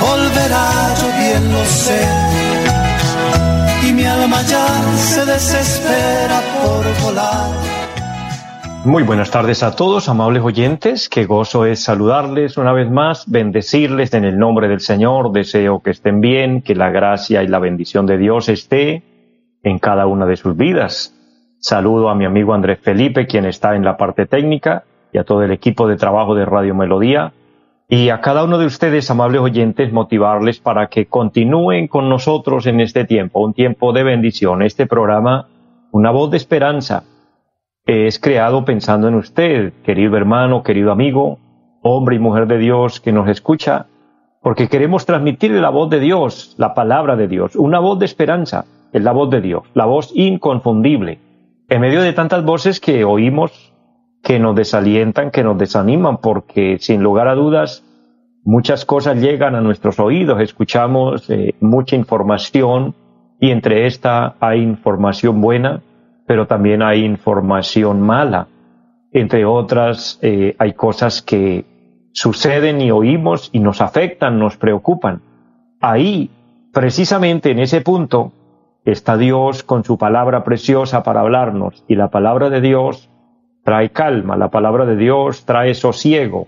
volverá, yo bien lo sé y mi alma ya se desespera por volar. Muy buenas tardes a todos, amables oyentes. Qué gozo es saludarles una vez más, bendecirles en el nombre del Señor. Deseo que estén bien, que la gracia y la bendición de Dios esté en cada una de sus vidas. Saludo a mi amigo Andrés Felipe, quien está en la parte técnica, y a todo el equipo de trabajo de Radio Melodía y a cada uno de ustedes, amables oyentes, motivarles para que continúen con nosotros en este tiempo, un tiempo de bendición. Este programa, Una voz de esperanza, es creado pensando en usted, querido hermano, querido amigo, hombre y mujer de Dios que nos escucha, porque queremos transmitirle la voz de Dios, la palabra de Dios, una voz de esperanza, es la voz de Dios, la voz inconfundible. En medio de tantas voces que oímos que nos desalientan, que nos desaniman, porque sin lugar a dudas muchas cosas llegan a nuestros oídos, escuchamos eh, mucha información y entre esta hay información buena, pero también hay información mala. Entre otras, eh, hay cosas que suceden y oímos y nos afectan, nos preocupan. Ahí, precisamente en ese punto, está Dios con su palabra preciosa para hablarnos y la palabra de Dios trae calma, la palabra de Dios trae sosiego,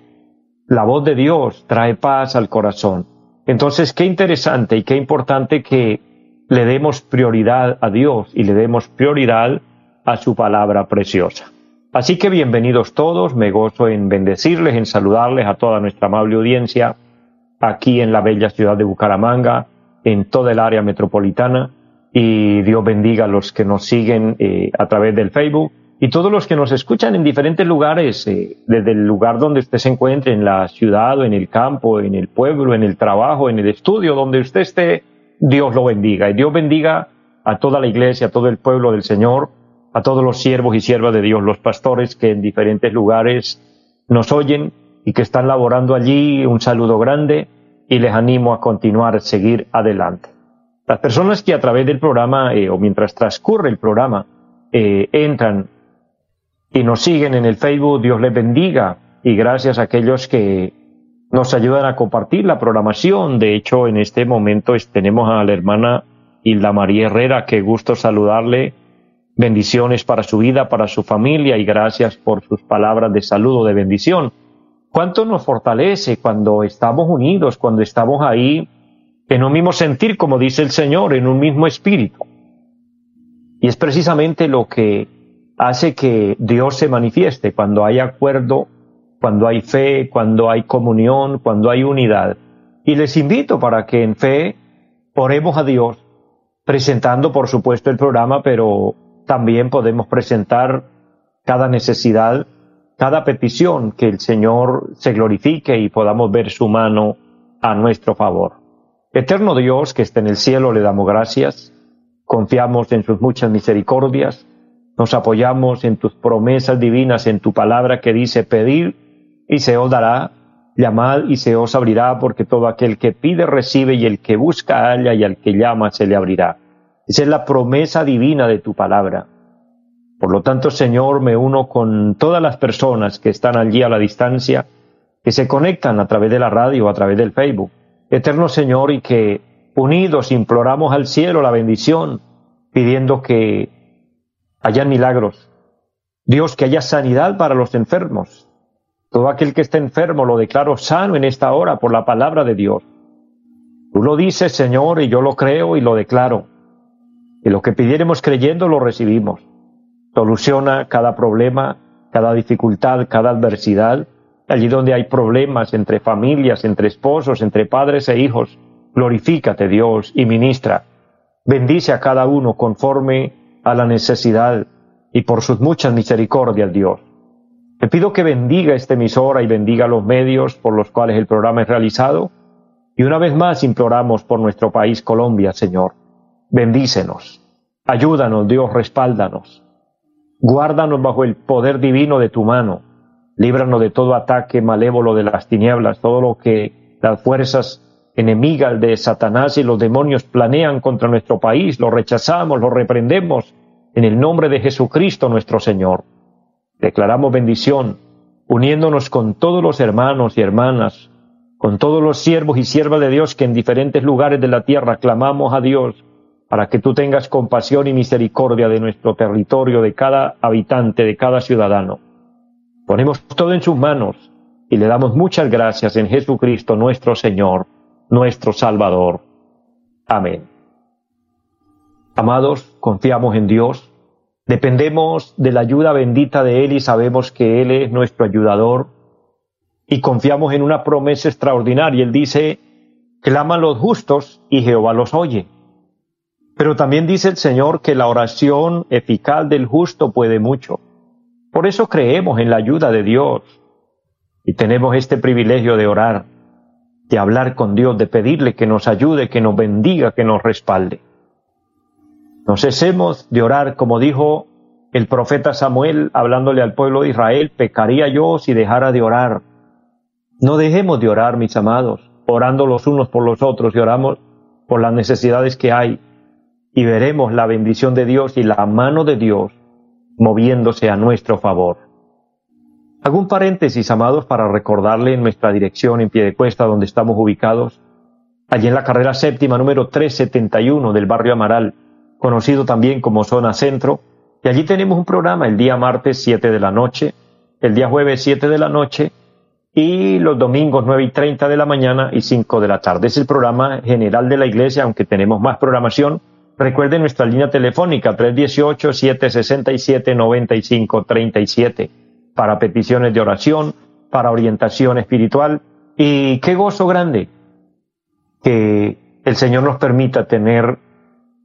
la voz de Dios trae paz al corazón. Entonces, qué interesante y qué importante que le demos prioridad a Dios y le demos prioridad a su palabra preciosa. Así que bienvenidos todos, me gozo en bendecirles, en saludarles a toda nuestra amable audiencia aquí en la bella ciudad de Bucaramanga, en toda el área metropolitana, y Dios bendiga a los que nos siguen eh, a través del Facebook y todos los que nos escuchan en diferentes lugares, eh, desde el lugar donde usted se encuentre, en la ciudad o en el campo, en el pueblo, en el trabajo, en el estudio, donde usted esté, Dios lo bendiga. Y Dios bendiga a toda la iglesia, a todo el pueblo del Señor, a todos los siervos y siervas de Dios, los pastores que en diferentes lugares nos oyen y que están laborando allí. Un saludo grande y les animo a continuar, a seguir adelante. Las personas que a través del programa eh, o mientras transcurre el programa eh, entran y nos siguen en el Facebook, Dios les bendiga y gracias a aquellos que nos ayudan a compartir la programación. De hecho, en este momento tenemos a la hermana Hilda María Herrera, qué gusto saludarle. Bendiciones para su vida, para su familia y gracias por sus palabras de saludo, de bendición. ¿Cuánto nos fortalece cuando estamos unidos, cuando estamos ahí en un mismo sentir, como dice el Señor, en un mismo espíritu? Y es precisamente lo que hace que Dios se manifieste cuando hay acuerdo, cuando hay fe, cuando hay comunión, cuando hay unidad. Y les invito para que en fe oremos a Dios, presentando por supuesto el programa, pero también podemos presentar cada necesidad, cada petición, que el Señor se glorifique y podamos ver su mano a nuestro favor. Eterno Dios que está en el cielo, le damos gracias, confiamos en sus muchas misericordias, nos apoyamos en tus promesas divinas, en tu palabra que dice pedir y se os dará, llamad y se os abrirá, porque todo aquel que pide recibe y el que busca halla y al que llama se le abrirá. Esa es la promesa divina de tu palabra. Por lo tanto, Señor, me uno con todas las personas que están allí a la distancia, que se conectan a través de la radio, a través del Facebook. Eterno Señor, y que unidos imploramos al cielo la bendición, pidiendo que haya milagros. Dios, que haya sanidad para los enfermos. Todo aquel que esté enfermo lo declaro sano en esta hora por la palabra de Dios. Tú lo dices, Señor, y yo lo creo y lo declaro. Y lo que pidiéremos creyendo lo recibimos. Soluciona cada problema, cada dificultad, cada adversidad. Allí donde hay problemas entre familias, entre esposos, entre padres e hijos, glorifícate Dios y ministra. Bendice a cada uno conforme a la necesidad y por sus muchas misericordias, Dios. Te pido que bendiga esta emisora y bendiga los medios por los cuales el programa es realizado Y una vez más imploramos por nuestro país Colombia, Señor. Bendícenos. Ayúdanos, Dios, respáldanos. Guárdanos bajo el poder divino de tu mano. Líbranos de todo ataque malévolo de las tinieblas, todo lo que las fuerzas enemigas de Satanás y los demonios planean contra nuestro país. Lo rechazamos, lo reprendemos en el nombre de Jesucristo nuestro Señor. Declaramos bendición, uniéndonos con todos los hermanos y hermanas, con todos los siervos y siervas de Dios que en diferentes lugares de la tierra clamamos a Dios para que tú tengas compasión y misericordia de nuestro territorio, de cada habitante, de cada ciudadano. Ponemos todo en sus manos y le damos muchas gracias en Jesucristo nuestro Señor, nuestro Salvador. Amén. Amados, confiamos en Dios, dependemos de la ayuda bendita de Él y sabemos que Él es nuestro ayudador y confiamos en una promesa extraordinaria. Él dice, claman los justos y Jehová los oye. Pero también dice el Señor que la oración eficaz del justo puede mucho. Por eso creemos en la ayuda de Dios y tenemos este privilegio de orar, de hablar con Dios, de pedirle que nos ayude, que nos bendiga, que nos respalde. No cesemos de orar, como dijo el profeta Samuel hablándole al pueblo de Israel, pecaría yo si dejara de orar. No dejemos de orar, mis amados, orando los unos por los otros y oramos por las necesidades que hay y veremos la bendición de Dios y la mano de Dios moviéndose a nuestro favor. Hago un paréntesis, amados, para recordarle nuestra dirección en pie de cuesta donde estamos ubicados, allí en la carrera séptima número 371 del barrio Amaral, conocido también como zona centro, y allí tenemos un programa el día martes 7 de la noche, el día jueves 7 de la noche y los domingos 9 y 30 de la mañana y 5 de la tarde. Es el programa general de la iglesia, aunque tenemos más programación Recuerde nuestra línea telefónica 318-767-9537 para peticiones de oración, para orientación espiritual. Y qué gozo grande que el Señor nos permita tener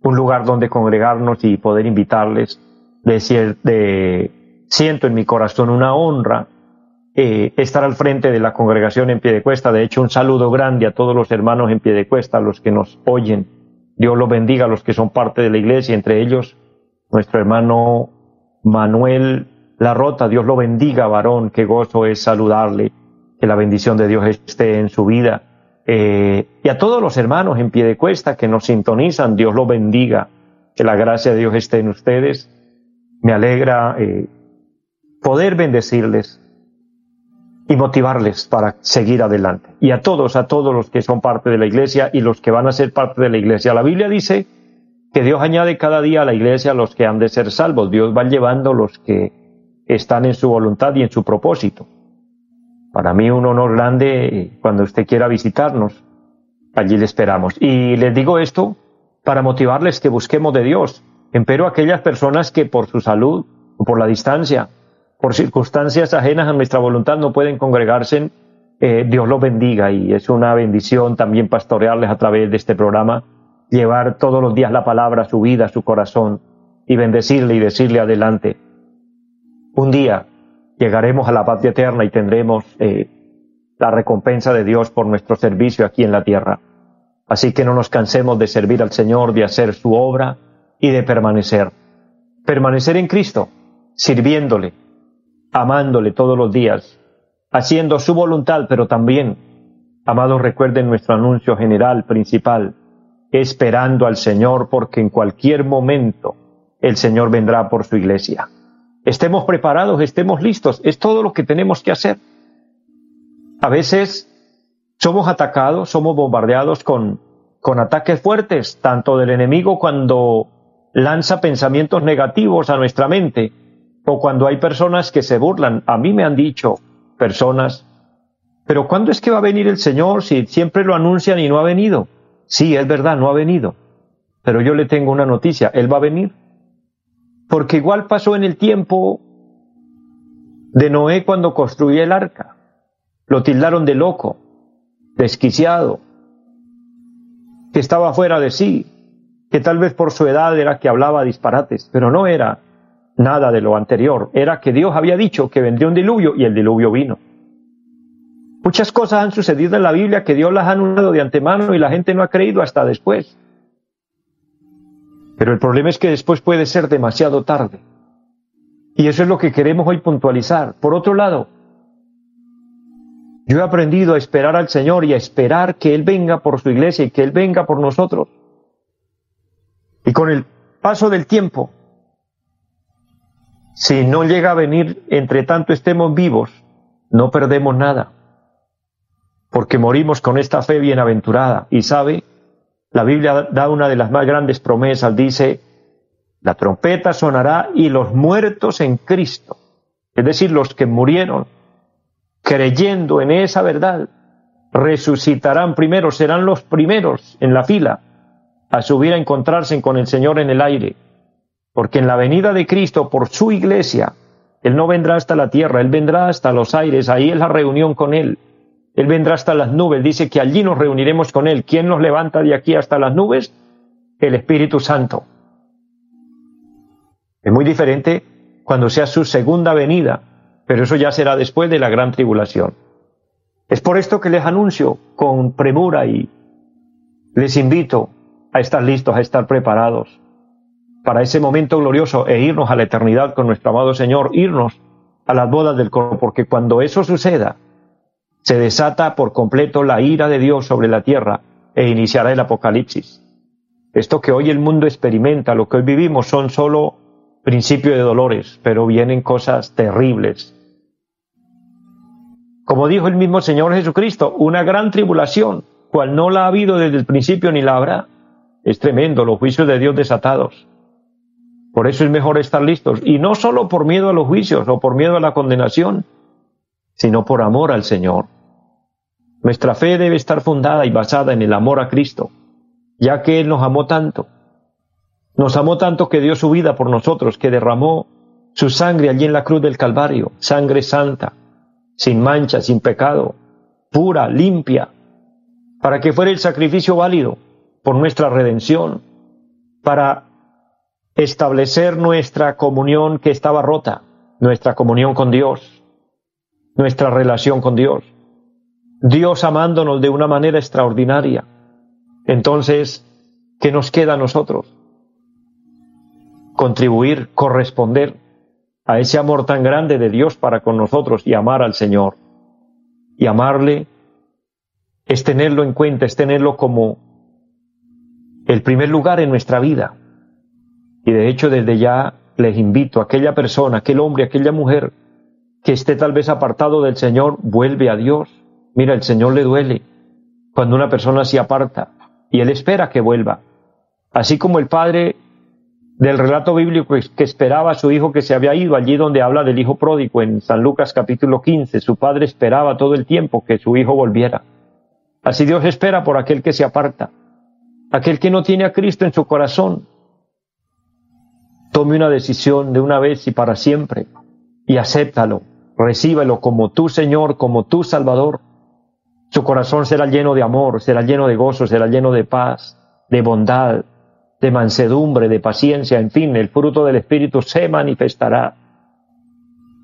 un lugar donde congregarnos y poder invitarles. De, de siento en mi corazón una honra eh, estar al frente de la congregación en pie de cuesta. De hecho, un saludo grande a todos los hermanos en pie de cuesta, a los que nos oyen Dios los bendiga a los que son parte de la iglesia, entre ellos nuestro hermano Manuel Larrota. Dios lo bendiga, varón, qué gozo es saludarle, que la bendición de Dios esté en su vida. Eh, y a todos los hermanos en pie de cuesta que nos sintonizan, Dios los bendiga, que la gracia de Dios esté en ustedes. Me alegra eh, poder bendecirles y motivarles para seguir adelante. Y a todos, a todos los que son parte de la iglesia y los que van a ser parte de la iglesia. La Biblia dice que Dios añade cada día a la iglesia a los que han de ser salvos. Dios va llevando los que están en su voluntad y en su propósito. Para mí un honor grande eh, cuando usted quiera visitarnos. Allí le esperamos. Y les digo esto para motivarles que busquemos de Dios. Empero aquellas personas que por su salud o por la distancia por circunstancias ajenas a nuestra voluntad no pueden congregarse, eh, Dios los bendiga y es una bendición también pastorearles a través de este programa, llevar todos los días la palabra a su vida, a su corazón y bendecirle y decirle adelante. Un día llegaremos a la patria eterna y tendremos eh, la recompensa de Dios por nuestro servicio aquí en la tierra. Así que no nos cansemos de servir al Señor, de hacer su obra y de permanecer. Permanecer en Cristo, sirviéndole, amándole todos los días, haciendo su voluntad, pero también, amados, recuerden nuestro anuncio general, principal, esperando al Señor, porque en cualquier momento el Señor vendrá por su iglesia. Estemos preparados, estemos listos, es todo lo que tenemos que hacer. A veces somos atacados, somos bombardeados con, con ataques fuertes, tanto del enemigo cuando lanza pensamientos negativos a nuestra mente, o cuando hay personas que se burlan. A mí me han dicho personas, pero ¿cuándo es que va a venir el Señor si siempre lo anuncian y no ha venido? Sí, es verdad, no ha venido. Pero yo le tengo una noticia, Él va a venir. Porque igual pasó en el tiempo de Noé cuando construía el arca. Lo tildaron de loco, desquiciado, que estaba fuera de sí, que tal vez por su edad era que hablaba disparates, pero no era nada de lo anterior. Era que Dios había dicho que vendría un diluvio y el diluvio vino. Muchas cosas han sucedido en la Biblia que Dios las ha anunciado de antemano y la gente no ha creído hasta después. Pero el problema es que después puede ser demasiado tarde. Y eso es lo que queremos hoy puntualizar. Por otro lado, yo he aprendido a esperar al Señor y a esperar que Él venga por su iglesia y que Él venga por nosotros. Y con el paso del tiempo, si no llega a venir, entre tanto estemos vivos, no perdemos nada, porque morimos con esta fe bienaventurada. Y sabe, la Biblia da una de las más grandes promesas, dice, la trompeta sonará y los muertos en Cristo, es decir, los que murieron creyendo en esa verdad, resucitarán primero, serán los primeros en la fila a subir a encontrarse con el Señor en el aire. Porque en la venida de Cristo por su iglesia, Él no vendrá hasta la tierra, Él vendrá hasta los aires, ahí es la reunión con Él. Él vendrá hasta las nubes, dice que allí nos reuniremos con Él. ¿Quién nos levanta de aquí hasta las nubes? El Espíritu Santo. Es muy diferente cuando sea su segunda venida, pero eso ya será después de la gran tribulación. Es por esto que les anuncio con premura y les invito a estar listos, a estar preparados para ese momento glorioso e irnos a la eternidad con nuestro amado Señor, irnos a las bodas del coro, porque cuando eso suceda, se desata por completo la ira de Dios sobre la tierra e iniciará el apocalipsis. Esto que hoy el mundo experimenta, lo que hoy vivimos, son solo principio de dolores, pero vienen cosas terribles. Como dijo el mismo Señor Jesucristo, una gran tribulación, cual no la ha habido desde el principio ni la habrá. Es tremendo los juicios de Dios desatados. Por eso es mejor estar listos, y no solo por miedo a los juicios o por miedo a la condenación, sino por amor al Señor. Nuestra fe debe estar fundada y basada en el amor a Cristo, ya que Él nos amó tanto. Nos amó tanto que dio su vida por nosotros, que derramó su sangre allí en la cruz del Calvario, sangre santa, sin mancha, sin pecado, pura, limpia, para que fuera el sacrificio válido por nuestra redención, para establecer nuestra comunión que estaba rota, nuestra comunión con Dios, nuestra relación con Dios. Dios amándonos de una manera extraordinaria. Entonces, ¿qué nos queda a nosotros? Contribuir, corresponder a ese amor tan grande de Dios para con nosotros y amar al Señor. Y amarle es tenerlo en cuenta, es tenerlo como el primer lugar en nuestra vida. Y de hecho desde ya les invito a aquella persona, aquel hombre, aquella mujer que esté tal vez apartado del Señor, vuelve a Dios. Mira, el Señor le duele cuando una persona se aparta y Él espera que vuelva. Así como el Padre del relato bíblico que esperaba a su hijo que se había ido, allí donde habla del hijo pródigo en San Lucas capítulo 15, su padre esperaba todo el tiempo que su hijo volviera. Así Dios espera por aquel que se aparta, aquel que no tiene a Cristo en su corazón, Tome una decisión de una vez y para siempre y acéptalo, recíbelo como tu Señor, como tu Salvador. Su corazón será lleno de amor, será lleno de gozo, será lleno de paz, de bondad, de mansedumbre, de paciencia, en fin, el fruto del Espíritu se manifestará.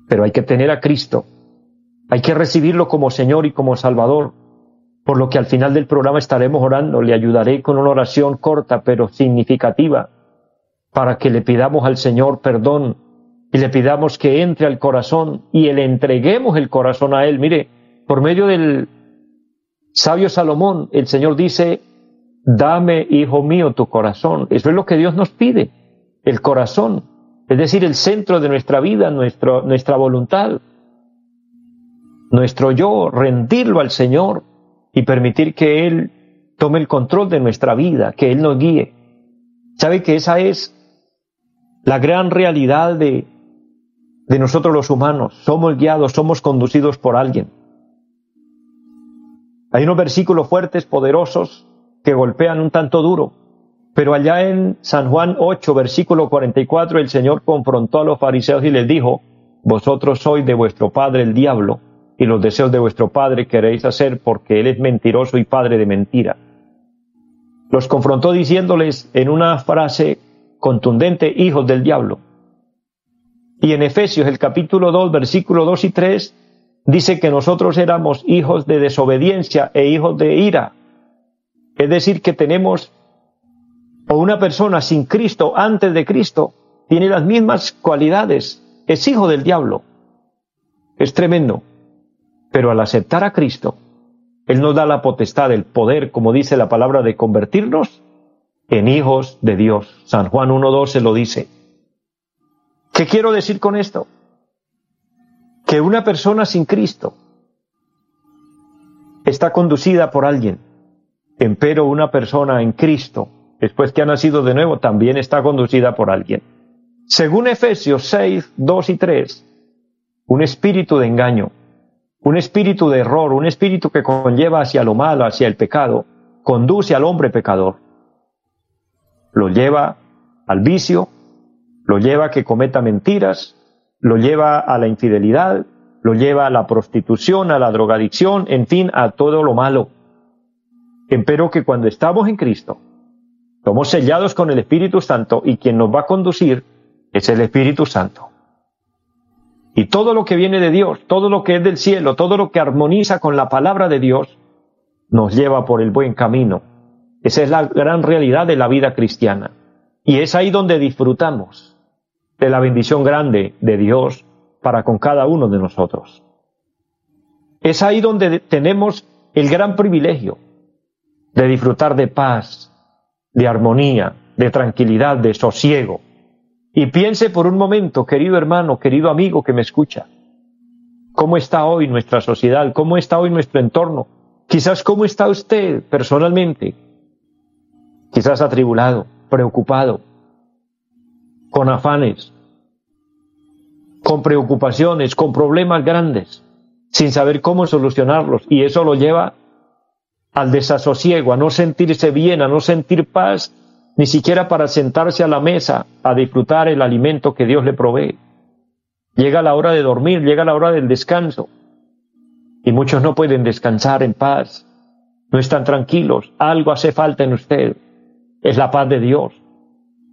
Pero hay que tener a Cristo, hay que recibirlo como Señor y como Salvador, por lo que al final del programa estaremos orando, le ayudaré con una oración corta pero significativa para que le pidamos al Señor perdón y le pidamos que entre al corazón y le entreguemos el corazón a Él. Mire, por medio del sabio Salomón, el Señor dice, dame, hijo mío, tu corazón. Eso es lo que Dios nos pide, el corazón, es decir, el centro de nuestra vida, nuestra voluntad, nuestro yo, rendirlo al Señor y permitir que Él tome el control de nuestra vida, que Él nos guíe. ¿Sabe que esa es la gran realidad de, de nosotros los humanos. Somos guiados, somos conducidos por alguien. Hay unos versículos fuertes, poderosos, que golpean un tanto duro. Pero allá en San Juan 8, versículo 44, el Señor confrontó a los fariseos y les dijo, Vosotros sois de vuestro padre el diablo, y los deseos de vuestro padre queréis hacer porque él es mentiroso y padre de mentira. Los confrontó diciéndoles en una frase contundente, hijos del diablo. Y en Efesios, el capítulo 2, versículo 2 y 3, dice que nosotros éramos hijos de desobediencia e hijos de ira. Es decir, que tenemos, o una persona sin Cristo, antes de Cristo, tiene las mismas cualidades, es hijo del diablo. Es tremendo. Pero al aceptar a Cristo, Él nos da la potestad, el poder, como dice la palabra, de convertirnos en hijos de Dios. San Juan 1.12 lo dice. ¿Qué quiero decir con esto? Que una persona sin Cristo está conducida por alguien, empero una persona en Cristo, después que ha nacido de nuevo, también está conducida por alguien. Según Efesios 6, 2 y 3, un espíritu de engaño, un espíritu de error, un espíritu que conlleva hacia lo malo, hacia el pecado, conduce al hombre pecador. Lo lleva al vicio, lo lleva a que cometa mentiras, lo lleva a la infidelidad, lo lleva a la prostitución, a la drogadicción, en fin, a todo lo malo. Empero que cuando estamos en Cristo, somos sellados con el Espíritu Santo y quien nos va a conducir es el Espíritu Santo. Y todo lo que viene de Dios, todo lo que es del cielo, todo lo que armoniza con la palabra de Dios, nos lleva por el buen camino. Esa es la gran realidad de la vida cristiana. Y es ahí donde disfrutamos de la bendición grande de Dios para con cada uno de nosotros. Es ahí donde tenemos el gran privilegio de disfrutar de paz, de armonía, de tranquilidad, de sosiego, y piense por un momento, querido hermano, querido amigo que me escucha, cómo está hoy nuestra sociedad, cómo está hoy nuestro entorno, quizás cómo está usted personalmente, quizás atribulado, preocupado, con afanes, con preocupaciones, con problemas grandes, sin saber cómo solucionarlos, y eso lo lleva al desasosiego, a no sentirse bien, a no sentir paz ni siquiera para sentarse a la mesa a disfrutar el alimento que Dios le provee. Llega la hora de dormir, llega la hora del descanso. Y muchos no pueden descansar en paz, no están tranquilos, algo hace falta en usted. Es la paz de Dios,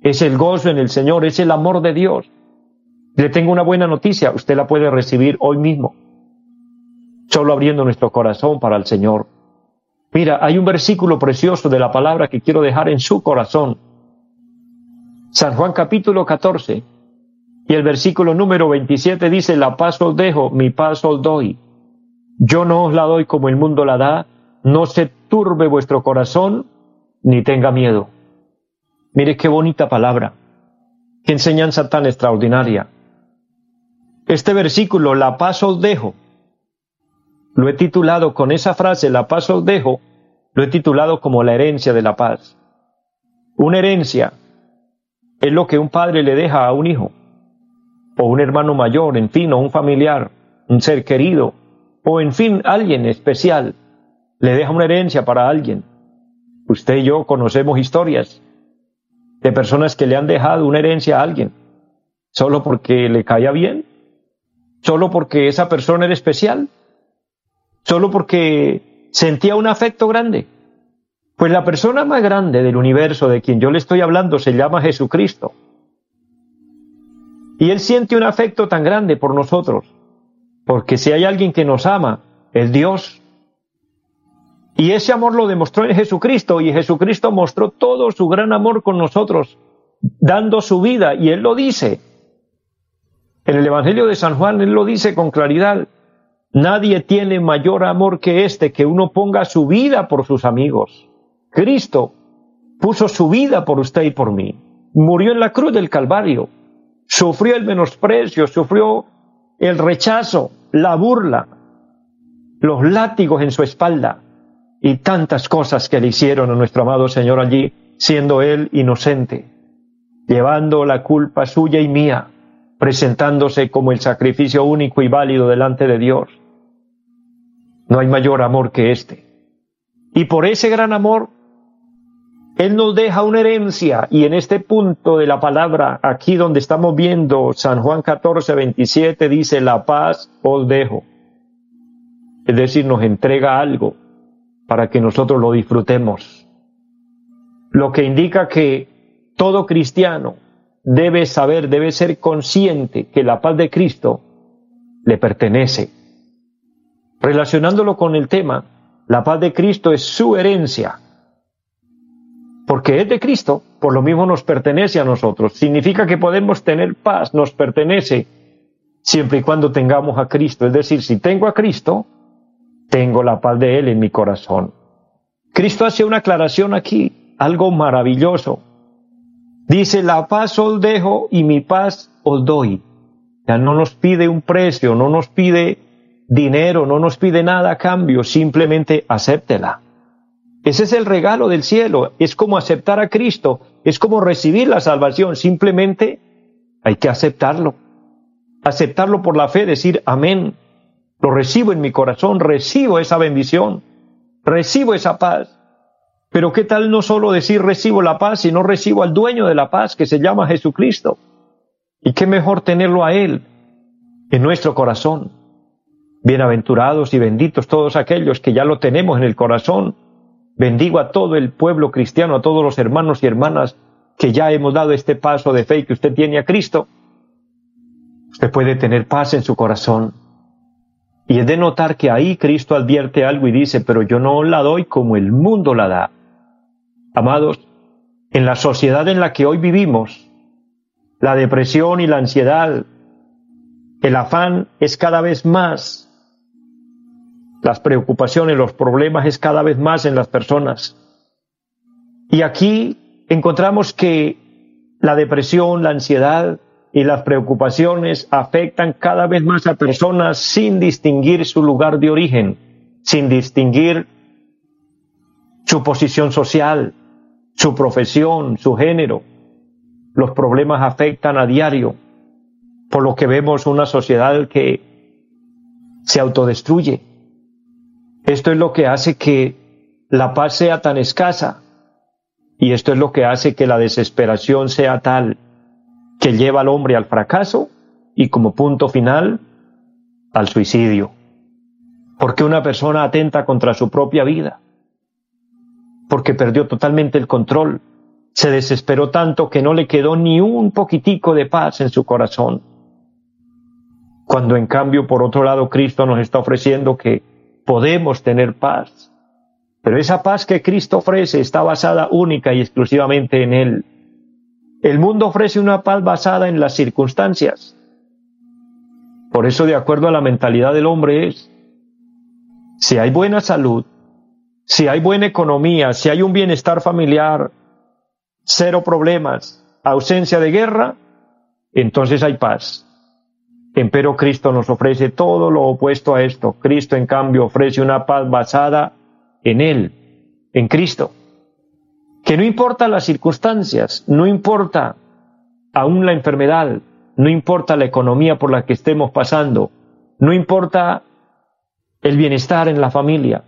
es el gozo en el Señor, es el amor de Dios. Le tengo una buena noticia, usted la puede recibir hoy mismo, solo abriendo nuestro corazón para el Señor. Mira, hay un versículo precioso de la palabra que quiero dejar en su corazón. San Juan capítulo 14 y el versículo número 27 dice, la paz os dejo, mi paz os doy. Yo no os la doy como el mundo la da, no se turbe vuestro corazón, ni tenga miedo. Mire qué bonita palabra, qué enseñanza tan extraordinaria. Este versículo, la paz os dejo, lo he titulado con esa frase, la paz os dejo, lo he titulado como la herencia de la paz. Una herencia es lo que un padre le deja a un hijo, o un hermano mayor, en fin, o un familiar, un ser querido, o en fin, alguien especial, le deja una herencia para alguien. Usted y yo conocemos historias de personas que le han dejado una herencia a alguien, solo porque le caía bien, solo porque esa persona era especial solo porque sentía un afecto grande. Pues la persona más grande del universo de quien yo le estoy hablando se llama Jesucristo. Y Él siente un afecto tan grande por nosotros, porque si hay alguien que nos ama, es Dios. Y ese amor lo demostró en Jesucristo, y Jesucristo mostró todo su gran amor con nosotros, dando su vida, y Él lo dice. En el Evangelio de San Juan, Él lo dice con claridad. Nadie tiene mayor amor que este, que uno ponga su vida por sus amigos. Cristo puso su vida por usted y por mí. Murió en la cruz del Calvario. Sufrió el menosprecio, sufrió el rechazo, la burla, los látigos en su espalda y tantas cosas que le hicieron a nuestro amado Señor allí, siendo Él inocente, llevando la culpa suya y mía, presentándose como el sacrificio único y válido delante de Dios. No hay mayor amor que este. Y por ese gran amor, Él nos deja una herencia. Y en este punto de la palabra, aquí donde estamos viendo San Juan 14, 27, dice, la paz os dejo. Es decir, nos entrega algo para que nosotros lo disfrutemos. Lo que indica que todo cristiano debe saber, debe ser consciente que la paz de Cristo le pertenece relacionándolo con el tema, la paz de Cristo es su herencia. Porque es de Cristo, por lo mismo nos pertenece a nosotros. Significa que podemos tener paz, nos pertenece siempre y cuando tengamos a Cristo. Es decir, si tengo a Cristo, tengo la paz de Él en mi corazón. Cristo hace una aclaración aquí, algo maravilloso. Dice, la paz os dejo y mi paz os doy. Ya no nos pide un precio, no nos pide dinero, no nos pide nada a cambio, simplemente acéptela. Ese es el regalo del cielo, es como aceptar a Cristo, es como recibir la salvación, simplemente hay que aceptarlo. Aceptarlo por la fe, decir amén. Lo recibo en mi corazón, recibo esa bendición, recibo esa paz. Pero qué tal no solo decir recibo la paz, sino recibo al dueño de la paz que se llama Jesucristo. Y qué mejor tenerlo a Él en nuestro corazón. Bienaventurados y benditos todos aquellos que ya lo tenemos en el corazón. Bendigo a todo el pueblo cristiano, a todos los hermanos y hermanas que ya hemos dado este paso de fe que usted tiene a Cristo. Usted puede tener paz en su corazón. Y es de notar que ahí Cristo advierte algo y dice, pero yo no la doy como el mundo la da. Amados, en la sociedad en la que hoy vivimos, la depresión y la ansiedad, el afán es cada vez más las preocupaciones, los problemas es cada vez más en las personas. Y aquí encontramos que la depresión, la ansiedad y las preocupaciones afectan cada vez más a personas sin distinguir su lugar de origen, sin distinguir su posición social, su profesión, su género. Los problemas afectan a diario, por lo que vemos una sociedad que se autodestruye, esto es lo que hace que la paz sea tan escasa y esto es lo que hace que la desesperación sea tal que lleva al hombre al fracaso y como punto final al suicidio. Porque una persona atenta contra su propia vida, porque perdió totalmente el control, se desesperó tanto que no le quedó ni un poquitico de paz en su corazón. Cuando en cambio, por otro lado, Cristo nos está ofreciendo que podemos tener paz. Pero esa paz que Cristo ofrece está basada única y exclusivamente en Él. El mundo ofrece una paz basada en las circunstancias. Por eso, de acuerdo a la mentalidad del hombre, es, si hay buena salud, si hay buena economía, si hay un bienestar familiar, cero problemas, ausencia de guerra, entonces hay paz. Empero Cristo nos ofrece todo lo opuesto a esto. Cristo, en cambio, ofrece una paz basada en Él, en Cristo. Que no importa las circunstancias, no importa aún la enfermedad, no importa la economía por la que estemos pasando, no importa el bienestar en la familia,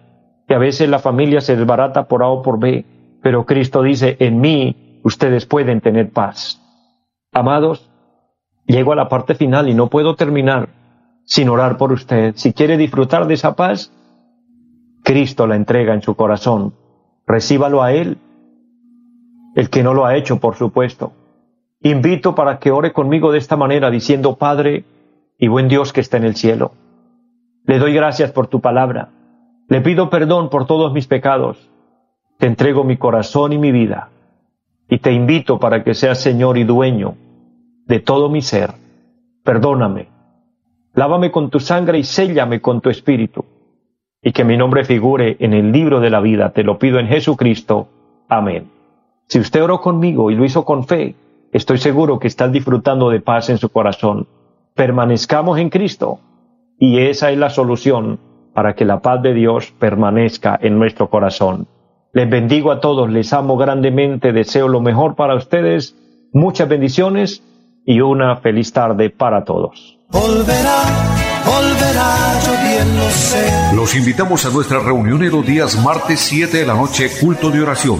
que a veces la familia se desbarata por A o por B, pero Cristo dice, en mí ustedes pueden tener paz. Amados, Llego a la parte final y no puedo terminar sin orar por usted. Si quiere disfrutar de esa paz, Cristo la entrega en su corazón. Recíbalo a Él. El que no lo ha hecho, por supuesto. Invito para que ore conmigo de esta manera, diciendo, Padre y buen Dios que está en el cielo. Le doy gracias por tu palabra. Le pido perdón por todos mis pecados. Te entrego mi corazón y mi vida. Y te invito para que seas Señor y dueño de todo mi ser. Perdóname. Lávame con tu sangre y séllame con tu espíritu. Y que mi nombre figure en el libro de la vida. Te lo pido en Jesucristo. Amén. Si usted oró conmigo y lo hizo con fe, estoy seguro que está disfrutando de paz en su corazón. Permanezcamos en Cristo. Y esa es la solución para que la paz de Dios permanezca en nuestro corazón. Les bendigo a todos, les amo grandemente, deseo lo mejor para ustedes, muchas bendiciones y una feliz tarde para todos. Volverá, volverá, yo bien lo sé. Los invitamos a nuestra reunión en los días martes 7 de la noche, culto de oración.